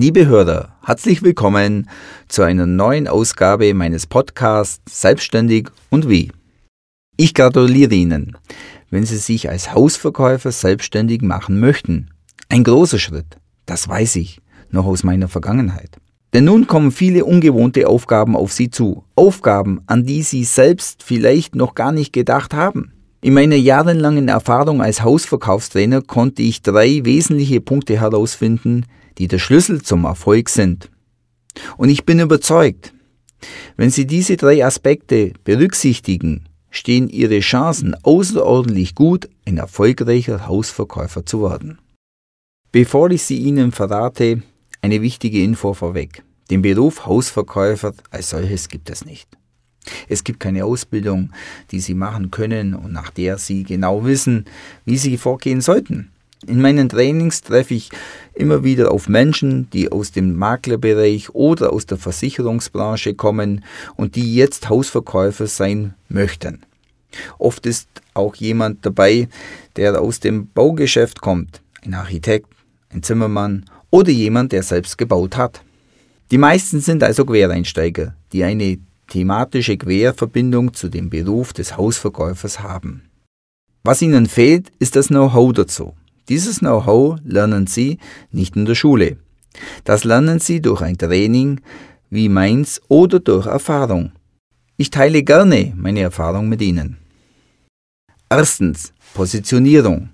Liebe Hörer, herzlich willkommen zu einer neuen Ausgabe meines Podcasts Selbstständig und wie. Ich gratuliere Ihnen, wenn Sie sich als Hausverkäufer selbstständig machen möchten. Ein großer Schritt, das weiß ich noch aus meiner Vergangenheit. Denn nun kommen viele ungewohnte Aufgaben auf Sie zu. Aufgaben, an die Sie selbst vielleicht noch gar nicht gedacht haben. In meiner jahrelangen Erfahrung als Hausverkaufstrainer konnte ich drei wesentliche Punkte herausfinden, die der Schlüssel zum Erfolg sind. Und ich bin überzeugt, wenn Sie diese drei Aspekte berücksichtigen, stehen Ihre Chancen außerordentlich gut, ein erfolgreicher Hausverkäufer zu werden. Bevor ich sie Ihnen verrate, eine wichtige Info vorweg. Den Beruf Hausverkäufer als solches gibt es nicht. Es gibt keine Ausbildung, die Sie machen können und nach der Sie genau wissen, wie Sie vorgehen sollten. In meinen Trainings treffe ich immer wieder auf Menschen, die aus dem Maklerbereich oder aus der Versicherungsbranche kommen und die jetzt Hausverkäufer sein möchten. Oft ist auch jemand dabei, der aus dem Baugeschäft kommt, ein Architekt, ein Zimmermann oder jemand, der selbst gebaut hat. Die meisten sind also Quereinsteiger, die eine thematische Querverbindung zu dem Beruf des Hausverkäufers haben. Was ihnen fehlt, ist das Know-how dazu. Dieses Know-how lernen sie nicht in der Schule. Das lernen sie durch ein Training wie meins oder durch Erfahrung. Ich teile gerne meine Erfahrung mit Ihnen. Erstens, Positionierung.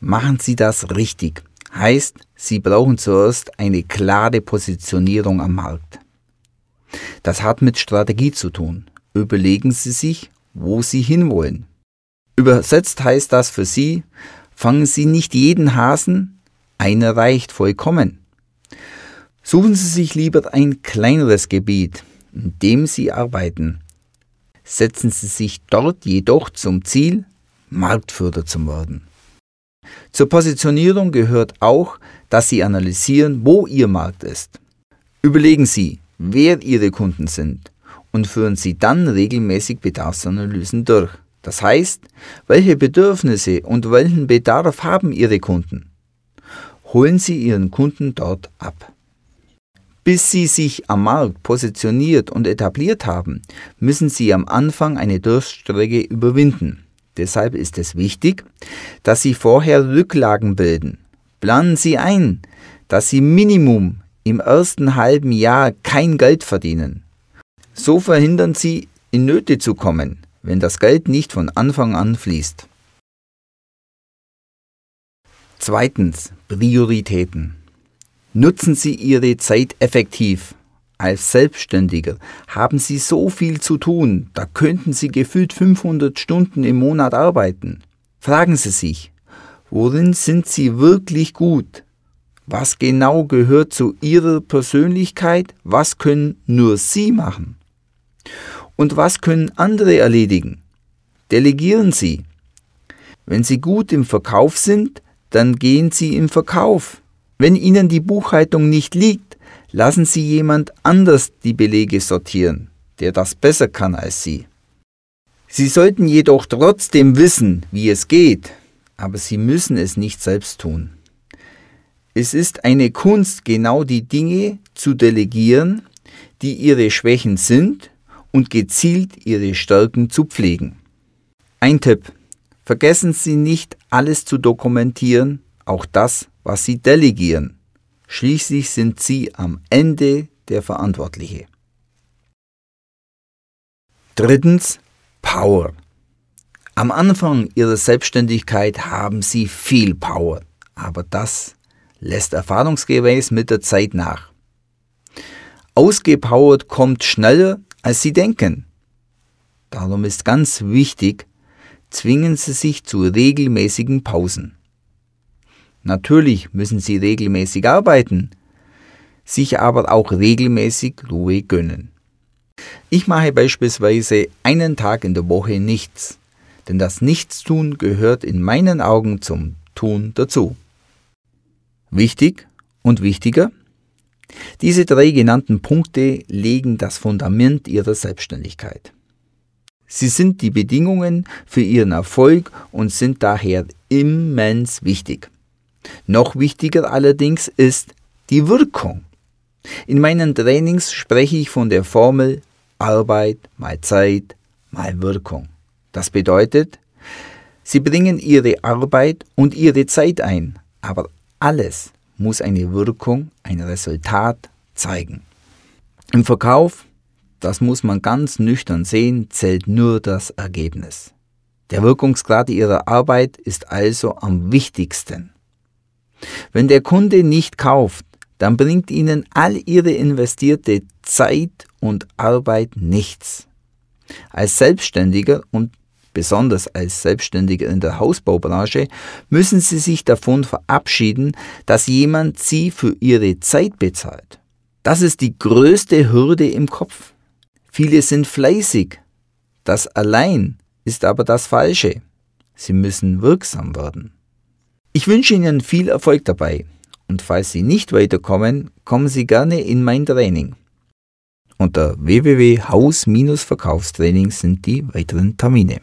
Machen Sie das richtig. Heißt, Sie brauchen zuerst eine klare Positionierung am Markt. Das hat mit Strategie zu tun. Überlegen Sie sich, wo Sie hinwollen. Übersetzt heißt das für Sie, fangen Sie nicht jeden Hasen, einer reicht vollkommen. Suchen Sie sich lieber ein kleineres Gebiet, in dem Sie arbeiten. Setzen Sie sich dort jedoch zum Ziel, Marktführer zu werden. Zur Positionierung gehört auch, dass Sie analysieren, wo Ihr Markt ist. Überlegen Sie, wer Ihre Kunden sind und führen Sie dann regelmäßig Bedarfsanalysen durch. Das heißt, welche Bedürfnisse und welchen Bedarf haben Ihre Kunden? Holen Sie Ihren Kunden dort ab. Bis Sie sich am Markt positioniert und etabliert haben, müssen Sie am Anfang eine Durststrecke überwinden. Deshalb ist es wichtig, dass Sie vorher Rücklagen bilden. Planen Sie ein, dass Sie Minimum im ersten halben Jahr kein Geld verdienen. So verhindern Sie, in Nöte zu kommen, wenn das Geld nicht von Anfang an fließt. Zweitens, Prioritäten. Nutzen Sie Ihre Zeit effektiv. Als Selbstständiger haben Sie so viel zu tun, da könnten Sie gefühlt 500 Stunden im Monat arbeiten. Fragen Sie sich, worin sind Sie wirklich gut? Was genau gehört zu Ihrer Persönlichkeit? Was können nur Sie machen? Und was können andere erledigen? Delegieren Sie. Wenn Sie gut im Verkauf sind, dann gehen Sie im Verkauf. Wenn Ihnen die Buchhaltung nicht liegt, Lassen Sie jemand anders die Belege sortieren, der das besser kann als Sie. Sie sollten jedoch trotzdem wissen, wie es geht, aber Sie müssen es nicht selbst tun. Es ist eine Kunst, genau die Dinge zu delegieren, die Ihre Schwächen sind und gezielt Ihre Stärken zu pflegen. Ein Tipp. Vergessen Sie nicht, alles zu dokumentieren, auch das, was Sie delegieren. Schließlich sind Sie am Ende der Verantwortliche. Drittens, Power. Am Anfang Ihrer Selbstständigkeit haben Sie viel Power, aber das lässt erfahrungsgemäß mit der Zeit nach. Ausgepowert kommt schneller, als Sie denken. Darum ist ganz wichtig, zwingen Sie sich zu regelmäßigen Pausen. Natürlich müssen sie regelmäßig arbeiten, sich aber auch regelmäßig Ruhe gönnen. Ich mache beispielsweise einen Tag in der Woche nichts, denn das Nichtstun gehört in meinen Augen zum Tun dazu. Wichtig und wichtiger, diese drei genannten Punkte legen das Fundament Ihrer Selbstständigkeit. Sie sind die Bedingungen für Ihren Erfolg und sind daher immens wichtig. Noch wichtiger allerdings ist die Wirkung. In meinen Trainings spreche ich von der Formel Arbeit mal Zeit mal Wirkung. Das bedeutet, Sie bringen Ihre Arbeit und Ihre Zeit ein, aber alles muss eine Wirkung, ein Resultat zeigen. Im Verkauf, das muss man ganz nüchtern sehen, zählt nur das Ergebnis. Der Wirkungsgrad Ihrer Arbeit ist also am wichtigsten. Wenn der Kunde nicht kauft, dann bringt Ihnen all Ihre investierte Zeit und Arbeit nichts. Als Selbstständiger und besonders als Selbstständiger in der Hausbaubranche, müssen Sie sich davon verabschieden, dass jemand Sie für Ihre Zeit bezahlt. Das ist die größte Hürde im Kopf. Viele sind fleißig. Das allein ist aber das Falsche. Sie müssen wirksam werden. Ich wünsche Ihnen viel Erfolg dabei. Und falls Sie nicht weiterkommen, kommen Sie gerne in mein Training. Unter www.haus-verkaufstraining sind die weiteren Termine.